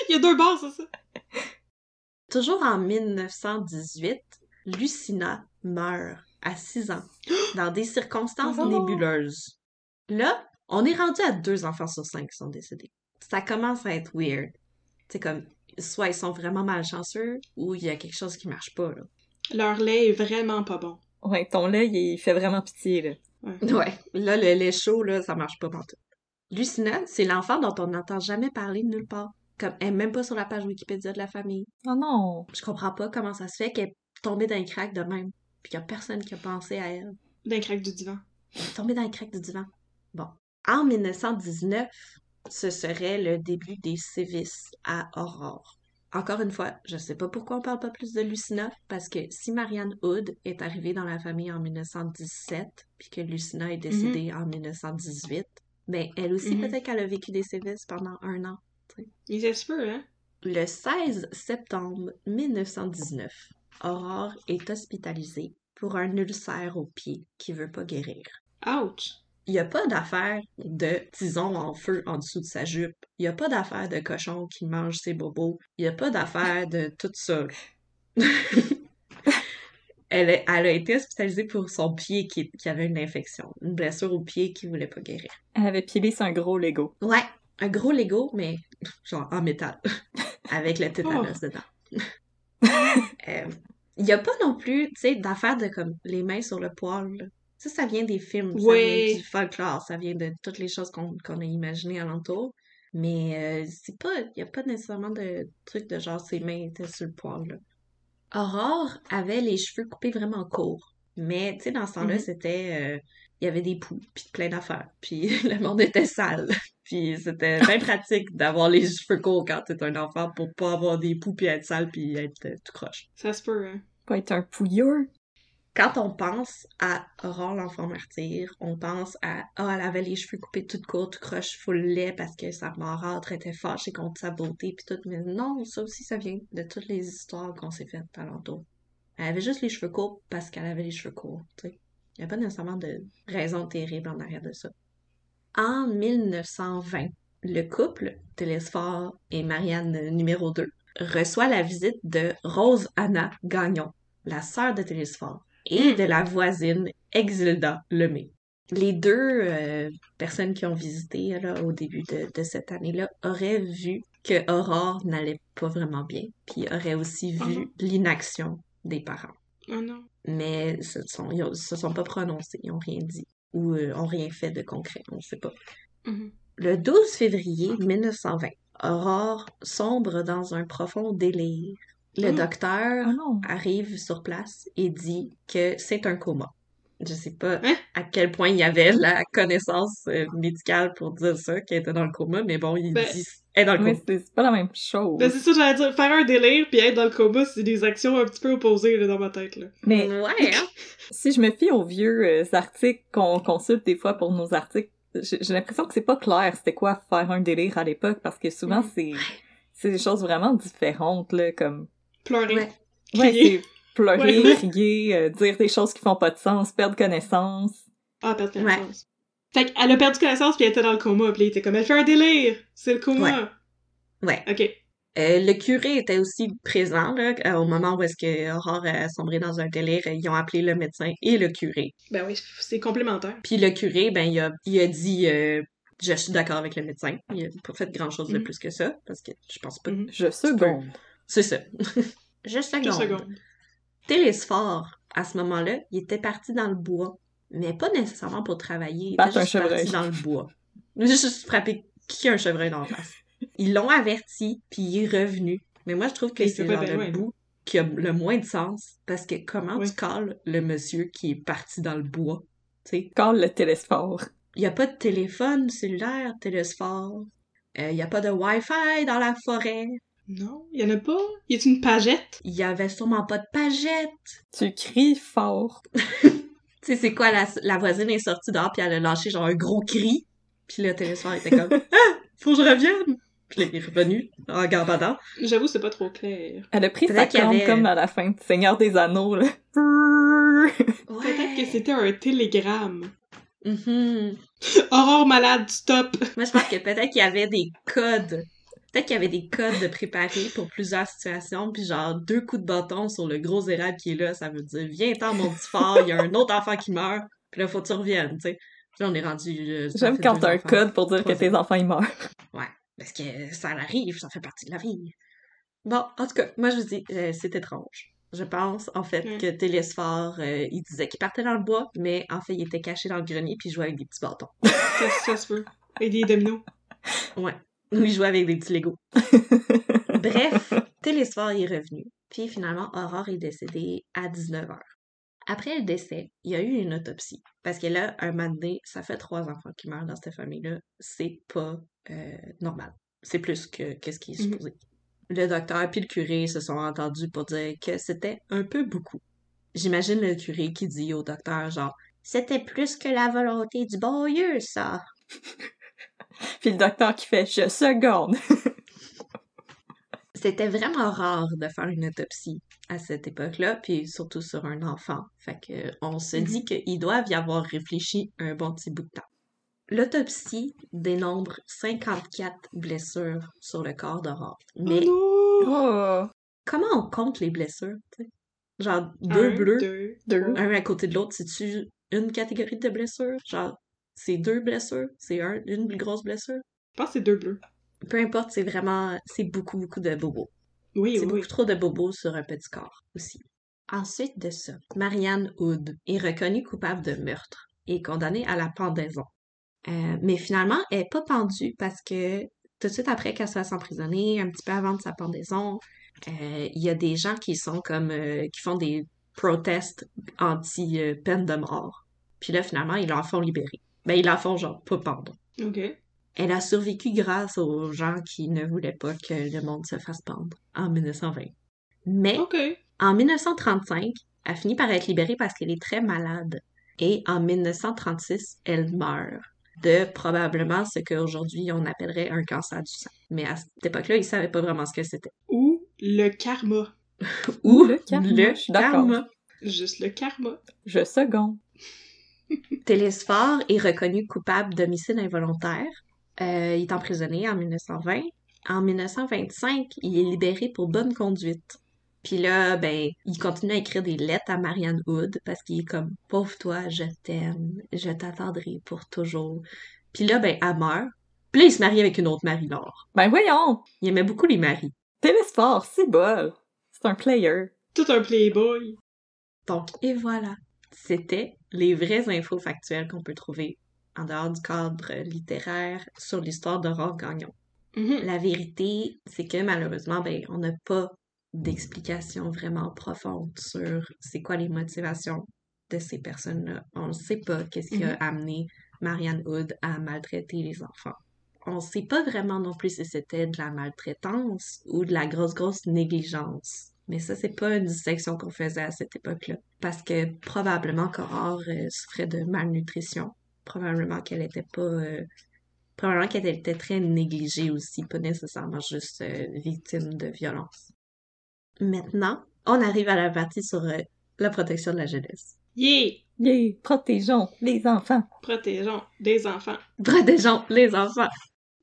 Il y a deux c'est ça? Toujours en 1918, Lucina meurt à 6 ans, dans des circonstances Oh. nébuleuses. Là, on est rendu à deux enfants sur cinq qui sont décédés. Ça commence à être weird. C'est comme, soit ils sont vraiment malchanceux, ou il y a quelque chose qui marche pas, là. Leur lait est vraiment pas bon. Ouais, ton lait, il fait vraiment pitié, là. Ouais, là, le lait chaud, là, ça marche pas pantoute. Lucina, c'est l'enfant dont on n'entend jamais parler de nulle part. Comme, elle est même pas sur la page Wikipédia de la famille. Oh non. Je comprends pas comment ça se fait qu'elle est tombée dans les craques de même. Puis qu'il y a personne qui a pensé à elle. D'un crack du divan. Elle est tombée dans les craques du divan. Bon. En 1919, ce serait le début des sévices à Aurore. Encore une fois, je sais pas pourquoi on parle pas plus de Lucina, parce que si Marianne Hood est arrivée dans la famille en 1917, puis que Lucina est décédée en 1918, ben elle aussi Mhm. peut-être qu'elle a vécu des sévices pendant un an. Il se peut, hein? Le 16 septembre 1919, Aurore est hospitalisée pour un ulcère au pied qui veut pas guérir. Ouch! Il n'y a pas d'affaire de tison en feu en dessous de sa jupe. Il n'y a pas d'affaire de cochon qui mange ses bobos. Il n'y a pas d'affaire de tout ça. elle, a été hospitalisée pour son pied qui, qui avait une infection, une blessure au pied qui voulait pas guérir. Elle avait pilé sur un gros Lego. Ouais, un gros Lego, mais genre en métal, avec le tétanos dedans. Euh, Il n'y a pas non plus, tu sais, d'affaires de comme les mains sur le poil. Ça, ça vient des films, ça vient du folklore, ça vient de toutes les choses qu'on a imaginées alentour. Mais euh, c'est pas, il n'y a pas nécessairement de truc de genre ses mains étaient sur le poil. Là. Aurore avait les cheveux coupés vraiment courts. Mais, tu sais, dans ce temps-là, Mhm. c'était... euh, il y avait des poux, puis plein d'affaires. Puis le monde était sale. Puis c'était bien pratique d'avoir les cheveux courts quand t'es un enfant pour pas avoir des poux, puis être sale, puis être euh, tout croche. Ça se peut, hein? Pas être un pouilleux. Quand on pense à Aurore l'enfant martyr, on pense à Ah, elle avait les cheveux coupés tout court, tout croche, full lait parce que sa marâtre était fâchée contre sa beauté puis tout. Mais non, ça aussi, ça vient de toutes les histoires qu'on s'est faites alentour. Elle avait juste les cheveux courts parce qu'elle avait les cheveux courts, tu sais. Il n'y a pas nécessairement de raison terrible en arrière de ça. En 1920, le couple, Télésphore et Marianne numéro 2, reçoit la visite de Rose Anna Gagnon, la sœur de Télésphore, et de la voisine Exilda Lemay. Les deux euh, personnes qui ont visité là, au début de, de cette année-là auraient vu que Aurore n'allait pas vraiment bien, puis auraient aussi vu Mhm. l'inaction des parents. Oh non. Mais se sont, ils ont- se sont pas prononcés, ils ont rien dit, ou euh, ont rien fait de concret, on sait pas. Mhm. Le 12 février 1920, Aurore sombre dans un profond délire. Le Mm. docteur Oh non. arrive sur place et dit que c'est un coma. Je sais pas Hein? à quel point il y avait la connaissance euh, médicale pour dire ça, qu'elle était dans le coma, mais bon, il Ben- dit Elle est dans le coma. c'est c'est pas la même chose. Ben, c'est ça, j'allais dire, faire un délire puis être dans le coma, c'est des actions un petit peu opposées, là, dans ma tête, là. Mais Ouais, hein? si je me fie aux vieux euh, articles qu'on consulte des fois pour nos articles, j'ai l'impression que c'est pas clair c'était quoi faire un délire à l'époque parce que souvent Mhm. c'est c'est des choses vraiment différentes là comme Pleurer. Ouais. c'est pleurer, Ouais. crier, euh, dire des choses qui font pas de sens, perdre connaissance. Ah, perdre connaissance. Fait qu'elle a perdu connaissance puis elle était dans le coma, puis elle était comme, elle fait un délire! C'est le coma! Ouais. Ok. Euh, le curé était aussi présent là, euh, au moment où est-ce que Aurore a sombré dans un délire. Ils ont appelé le médecin et le curé. Ben oui, c'est complémentaire. Puis le curé, ben, il a, il a dit euh, Je suis d'accord avec le médecin. Il a pas fait grand-chose de Mhm. plus que ça, parce que je pense pas. Mhm. Je seconde. C'est ça. Je Deux seconde. secondes. Télésphore, à ce moment-là, il était parti dans le bois. Mais pas nécessairement pour travailler. Il était un juste parti chevreuil. dans le bois. Juste frappé qui a un chevreuil dans la face. Ils l'ont averti, puis il est revenu. Mais moi, je trouve que c'est bien le loin, bout qui a le moins de sens. Parce que comment Oui. tu cales le monsieur qui est parti dans le bois? Tu sais, Call le télésphore. il n'y a pas de téléphone cellulaire, télésphore. Euh, Il n'y a pas de Wi-Fi dans la forêt. Non, y en a pas? Y a une pagette? Il y avait sûrement pas de pagette. Tu cries fort. Tu sais, c'est quoi, la, la voisine est sortie dehors, puis elle a lâché genre un gros cri. Puis le téléphone était comme « Ah! Faut que je revienne! » Puis il est revenu en gambadant. J'avoue, c'est pas trop clair. Elle a pris sa corne avait- comme à la fin de Seigneur des Anneaux là. Peut-être que c'était un télégramme. Aurore malade, stop! Moi, je pense que peut-être qu'il y avait des codes. Peut-être qu'il y avait des codes de préparés pour plusieurs situations, puis genre deux coups de bâton sur le gros érable qui est là, ça veut dire viens-t'en mon petit fort, il y a un autre enfant qui meurt, puis là faut que tu reviennes, tu sais. Puis là on est rendu. euh, J'aime quand t'as un enfants. code pour dire que tes enfants ils meurent. Parce que ça arrive, ça fait partie de la vie. Bon, en tout cas, moi je vous dis, euh, c'est étrange. Je pense en fait Mm. que Télésphore, euh, il disait qu'il partait dans le bois, mais en fait il était caché dans le grenier puis il jouait avec des petits bâtons. Ça, ça se peut. Et des dominos. Ouais. Ou il jouait avec des petits Legos. Bref, Télésphore est revenu. Puis finalement, Aurore est décédée à 19h. Après le décès, il y a eu une autopsie. Parce que là, un moment donné, ça fait trois enfants qui meurent dans cette famille-là. C'est pas euh, normal. C'est plus que qu'est-ce qui est Mhm. supposé. Le docteur puis le curé se sont entendus pour dire que c'était un peu beaucoup. J'imagine le curé qui dit au docteur genre c'était plus que la volonté du bon Dieu, ça. Puis le docteur qui fait je seconde. C'était vraiment rare de faire une autopsie à cette époque-là, puis surtout sur un enfant. Fait que on se Mhm. dit qu'ils doivent y avoir réfléchi un bon petit bout de temps. L'autopsie dénombre 54 blessures sur le corps d'Aurore. Mais Oh non! Oh, comment on compte les blessures? Genre deux Un, bleus, deux, Deux. trois. un à côté de l'autre, c'est-tu une catégorie de blessures? Genre, c'est deux blessures? C'est un, une grosse blessure? Je pense que c'est deux bleus. Peu importe, c'est vraiment, c'est beaucoup, beaucoup de bobos. Oui, C'est oui, beaucoup trop de bobos sur un petit corps aussi. Ensuite de ça, Marianne Hood est reconnue coupable de meurtre et condamnée à la pendaison. Euh, mais finalement, elle n'est pas pendue parce que tout de suite après qu'elle se fasse emprisonner, un petit peu avant de sa pendaison, euh, il y a des gens qui sont comme euh, qui font des protestes anti-peine de mort. Puis là, finalement, ils la font libérer. Ben, ils la font genre pas pendre. Ok. Elle a survécu grâce aux gens qui ne voulaient pas que le monde se fasse pendre en 1920. Mais en 1935, elle finit par être libérée parce qu'elle est très malade. Et en 1936, elle meurt de probablement ce qu'aujourd'hui on appellerait un cancer du sang. Mais à cette époque-là, ils savaient pas vraiment ce que c'était. Ou le karma. Ou le karma, le je suis d'accord. karma. Juste le karma. Je seconde. Télésphore est reconnu coupable d'homicide involontaire. Euh, il est emprisonné en 1920. En 1925, il est libéré pour bonne conduite. Puis là, ben, il continue à écrire des lettres à Marianne Hood parce qu'il est comme Pauvre toi, je t'aime, je t'attendrai pour toujours. Puis là, ben, elle meurt. Puis là, il se marie avec une autre Marie-Laure. Ben voyons! Il aimait beaucoup les maris. Télésphore, c'est bol. C'est un player. Tout un playboy. Donc, et voilà. C'était les vraies infos factuelles qu'on peut trouver en dehors du cadre littéraire sur l'histoire d'Aurore Gagnon. Mhm. La vérité, c'est que malheureusement, ben, on n'a pas d'explication vraiment profonde sur c'est quoi les motivations de ces personnes-là. On ne sait pas qu'est-ce qui a amené Marianne Hood à maltraiter les enfants. on sait pas vraiment non plus si c'était de la maltraitance ou de la grosse, grosse négligence. Mais ça, c'est pas une distinction qu'on faisait à cette époque-là. Parce que probablement qu'Aurore euh, souffrait de malnutrition. Probablement qu'elle était pas... euh, probablement qu'elle était très négligée aussi, pas nécessairement juste euh, victime de violence. Maintenant, on arrive à la partie sur euh, la protection de la jeunesse. Yeah! Yeah! Protégeons les enfants. Protégeons des enfants. Protégeons les enfants.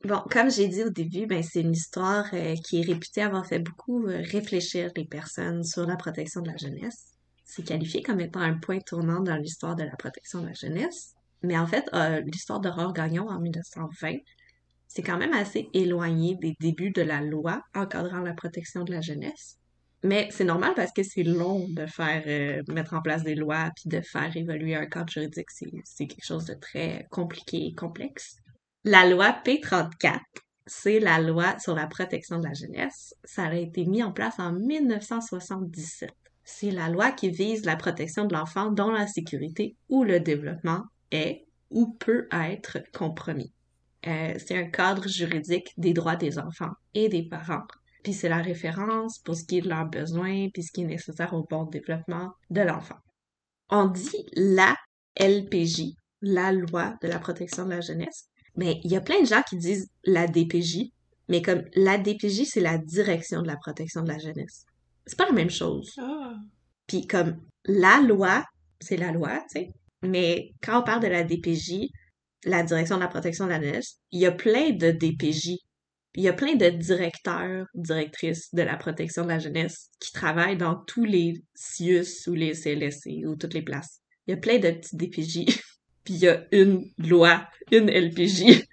Bon, comme j'ai dit au début, ben c'est une histoire euh, qui est réputée avoir fait beaucoup euh, réfléchir les personnes sur la protection de la jeunesse. C'est qualifié comme étant un point tournant dans l'histoire de la protection de la jeunesse. Mais en fait, euh, l'histoire d'Aurore Gagnon en 1920, c'est quand même assez éloigné des débuts de la loi encadrant la protection de la jeunesse. Mais c'est normal parce que c'est long de faire mettre en place des lois puis de faire évoluer un cadre juridique. C'est quelque chose de très compliqué et complexe. La loi P34, c'est la loi sur la protection de la jeunesse. Ça a été mis en place en 1977. C'est la loi qui vise la protection de l'enfant dont la sécurité ou le développement est ou peut être compromis. Euh, c'est un cadre juridique des droits des enfants et des parents. Puis c'est la référence pour ce qui est de leurs besoins, puis ce qui est nécessaire au bon développement de l'enfant. On dit la LPJ, la loi de la protection de la jeunesse, mais il y a plein de gens qui disent la DPJ, mais comme la DPJ, c'est la direction de la protection de la jeunesse. C'est pas la même chose. Ah! Puis comme la loi, c'est la loi, tu sais. Mais quand on parle de la DPJ, la direction de la protection de la jeunesse, il y a plein de DPJ. Il y a plein de directeurs, directrices de la protection de la jeunesse qui travaillent dans tous les CIUS ou les CLSC ou toutes les places. Il y a plein de petits DPJ. Puis il y a une loi, une LPJ.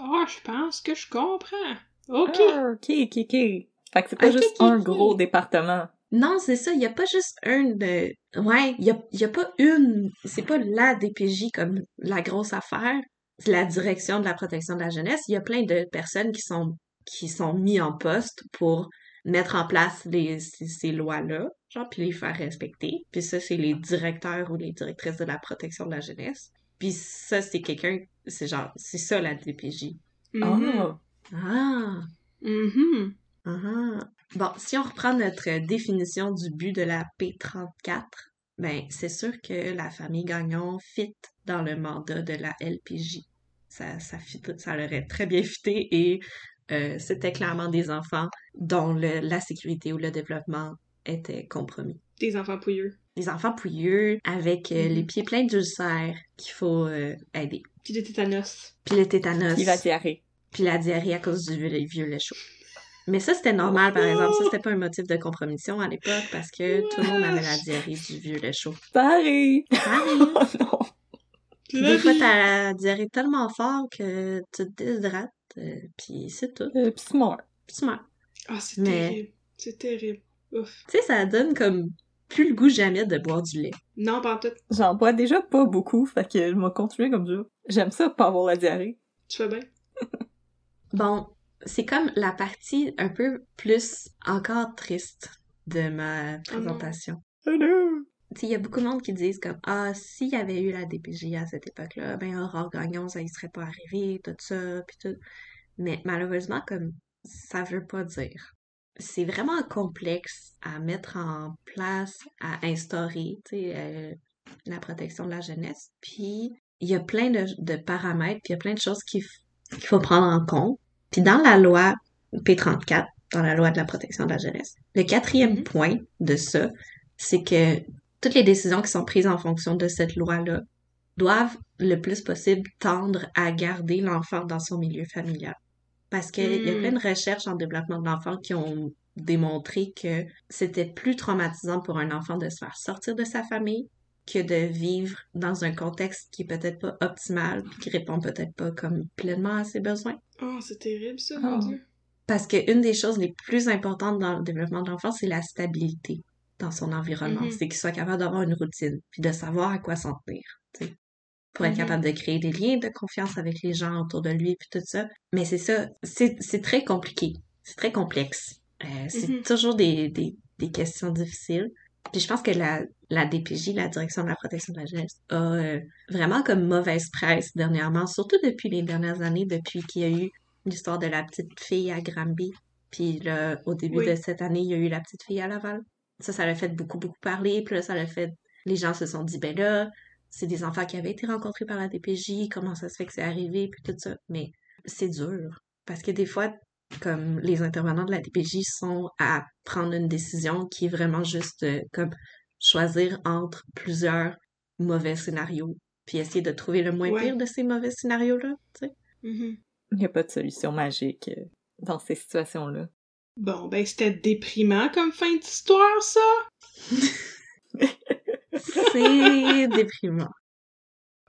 Ah, je pense que je comprends. OK. Ah, ok, ok, ok. Fait que c'est pas juste un gros département. Non, c'est ça. Il n'y a pas juste un de. Ouais, il n'y a, y a pas une. C'est pas la DPJ comme la grosse affaire. C'est la direction de la protection de la jeunesse. Il y a plein de personnes qui sont, qui sont mis en poste pour mettre en place les, ces, ces lois-là, genre, puis les faire respecter. Puis ça, c'est les directeurs ou les directrices de la protection de la jeunesse. Puis ça, c'est quelqu'un. C'est genre. C'est ça la DPJ. Mhm. Ah. Ah! Mhm. Ah. Bon, si on reprend notre définition du but de la P34, ben c'est sûr que la famille Gagnon fit dans le mandat de la LPJ. Ça, ça, fit, ça leur aurait très bien fité et euh, c'était clairement des enfants dont le- la sécurité ou le développement était compromis. Des enfants pouilleux. Des enfants pouilleux avec euh, Mhm. les pieds pleins d'ulcères qu'il faut euh, aider. Puis des tétanos. Puis le tétanos. Puis la diarrhée. puis la diarrhée à cause du vieux, lait chaud. Mais ça, c'était normal, par exemple. Ça, c'était pas un motif de compromission à l'époque parce que tout le monde avait la diarrhée du vieux lait chaud. Ça arrive. Oh non! Puis La des fois, t'as la diarrhée tellement fort que tu te déshydrates, euh, puis c'est tout. Euh, pis c'est mort. Puis tu meurs. Ah, c'est Mais- terrible. C'est terrible. Ouf. Tu sais, ça donne comme plus le goût jamais de boire du lait. Non, pas en tout. J'en bois déjà pas beaucoup, fait que je vais continuer comme ça. J'aime ça, pas avoir la diarrhée. Tu fais bien? Bon, c'est comme la partie un peu plus encore triste de ma présentation. Oh non! Tu sais, il y a beaucoup de monde qui disent comme Ah, s'il y avait eu la DPJ à cette époque-là, ben Aurore Gagnon, ça y serait pas arrivé, tout ça, puis tout. Mais malheureusement, comme ça veut pas dire. C'est vraiment complexe à mettre en place, à instaurer, euh, la protection de la jeunesse. Puis il y a plein de, de paramètres, puis il y a plein de choses qu'il faut prendre en compte. Puis dans la loi P34, dans la loi de la protection de la jeunesse, le quatrième Mhm. point de ça, c'est que toutes les décisions qui sont prises en fonction de cette loi-là doivent le plus possible tendre à garder l'enfant dans son milieu familial. Parce qu'il y a plein de recherches en développement de l'enfant qui ont démontré que c'était plus traumatisant pour un enfant de se faire sortir de sa famille que de vivre dans un contexte qui est peut-être pas optimal, puis qui répond peut-être pas comme pleinement à ses besoins. Oh, c'est terrible, ça, mon Oh. Dieu. Parce qu'une des choses les plus importantes dans le développement de l'enfant, c'est la stabilité dans son environnement. Mhm. C'est qu'il soit capable d'avoir une routine, puis de savoir à quoi s'en tenir. Pour être Mhm. capable de créer des liens de confiance avec les gens autour de lui, puis tout ça. Mais c'est ça, c'est c'est très compliqué, c'est très complexe. Euh, c'est Mhm. toujours des, des, des questions difficiles. Puis je pense que la, la DPJ, la Direction de la protection de la jeunesse, a euh, vraiment comme mauvaise presse dernièrement, surtout depuis les dernières années, depuis qu'il y a eu l'histoire de la petite fille à Granby. Puis là, au début Oui. de cette année, il y a eu la petite fille à Laval. Ça, ça l'a fait beaucoup, beaucoup parler. Puis là, ça l'a fait... Les gens se sont dit, ben là, c'est des enfants qui avaient été rencontrés par la DPJ, comment ça se fait que c'est arrivé, puis tout ça. Mais c'est dur. Parce que des fois, comme les intervenants de la DPJ sont à prendre une décision qui est vraiment juste euh, comme choisir entre plusieurs mauvais scénarios, puis essayer de trouver le moins Ouais. pire de ces mauvais scénarios-là, tu sais. Mhm. Il n'y a pas de solution magique euh, dans ces situations-là. Bon, ben c'était déprimant comme fin d'histoire, ça! C'est déprimant.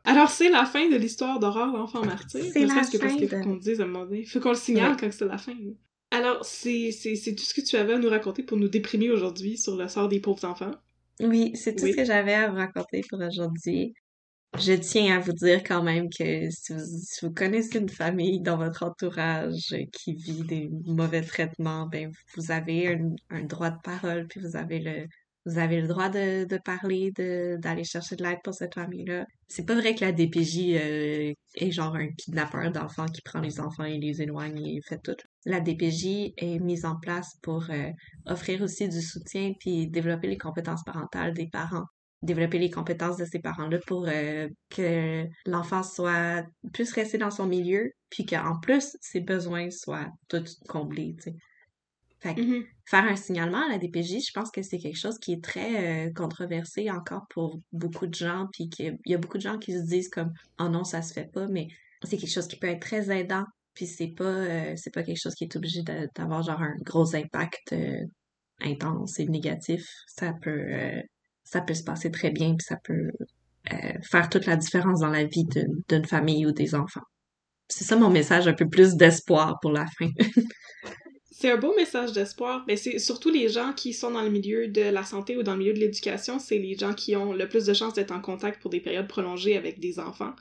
Alors, c'est la fin de l'histoire d'Aurore, l'enfant martyr. C'est la que fin de- qu'on dise à un moment donné. Faut qu'on le signale Ouais. quand c'est la fin. là. Alors, c'est tout ce que tu avais à nous raconter pour nous déprimer aujourd'hui sur le sort des pauvres enfants. Oui, c'est tout Oui. ce que j'avais à vous raconter pour aujourd'hui. Je tiens à vous dire quand même que si vous, si vous connaissez une famille dans votre entourage qui vit des mauvais traitements, ben vous avez un, un droit de parole, puis vous avez le vous avez le droit de, de parler, de d'aller chercher de l'aide pour cette famille-là. C'est pas vrai que la DPJ euh, est genre un kidnappeur d'enfants qui prend les enfants et les éloigne et fait tout. La DPJ est mise en place pour euh, offrir aussi du soutien puis développer les compétences parentales des parents développer les compétences de ces parents-là pour euh, que l'enfant soit puisse rester dans son milieu puis qu'en plus ses besoins soient tous comblés fait que Mhm. faire un signalement à la DPJ je pense que c'est quelque chose qui est très euh, controversé encore pour beaucoup de gens puis qu'il y a beaucoup de gens qui se disent comme oh non ça se fait pas mais c'est quelque chose qui peut être très aidant puis c'est pas euh, c'est pas quelque chose qui est obligé d'avoir genre un gros impact euh, intense et négatif. Ça peut ça peut se passer très bien puis ça peut faire toute la différence dans la vie d'une famille ou des enfants. C'est ça mon message un peu plus d'espoir pour la fin C'est un beau message d'espoir, mais c'est surtout les gens qui sont dans le milieu de la santé ou dans le milieu de l'éducation, c'est les gens qui ont le plus de chances d'être en contact pour des périodes prolongées avec des enfants.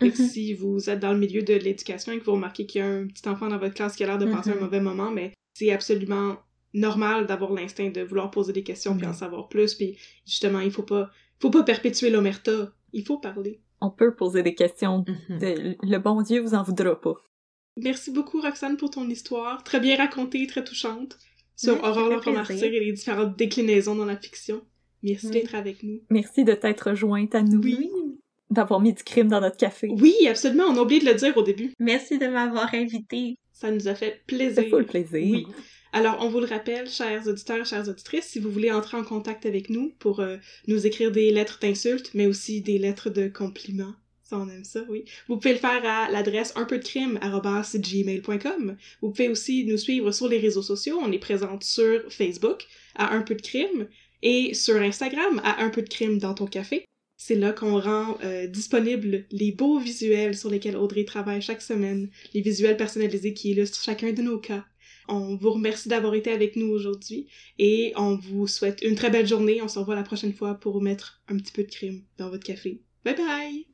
Mhm. si vous êtes dans le milieu de l'éducation et que vous remarquez qu'il y a un petit enfant dans votre classe qui a l'air de passer Mhm. un mauvais moment, mais c'est absolument normal d'avoir l'instinct de vouloir poser des questions puis en savoir plus. Puis justement, il faut pas, faut pas perpétuer l'omerta. Il faut parler. On peut poser des questions. Mhm. de- le bon Dieu vous en voudra pas. Merci beaucoup, Roxane, pour ton histoire. Très bien racontée, très touchante. Sur ça Aurore fait l'enfant martyr et les différentes déclinaisons dans la fiction. Merci Oui. d'être avec nous. Merci de t'être jointe à nous. Oui. D'avoir mis du crime dans notre café. Oui, absolument, on a oublié de le dire au début. merci de m'avoir invité Ça nous a fait plaisir. full plaisir. Oui. Alors, on vous le rappelle, chers auditeurs, chères auditrices, si vous voulez entrer en contact avec nous pour euh, nous écrire des lettres d'insultes, mais aussi des lettres de compliments, ça on aime ça, oui. Vous pouvez le faire à l'adresse un peu de crime. Vous pouvez aussi nous suivre sur les réseaux sociaux. On est présente sur Facebook à un peu de crime et sur Instagram à un peu de crime dans ton café. C'est là qu'on rend euh, disponibles les beaux visuels sur lesquels Audrey travaille chaque semaine, les visuels personnalisés qui illustrent chacun de nos cas. On vous remercie d'avoir été avec nous aujourd'hui et on vous souhaite une très belle journée. On se revoit la prochaine fois pour mettre un petit peu de crime dans votre café. Bye bye!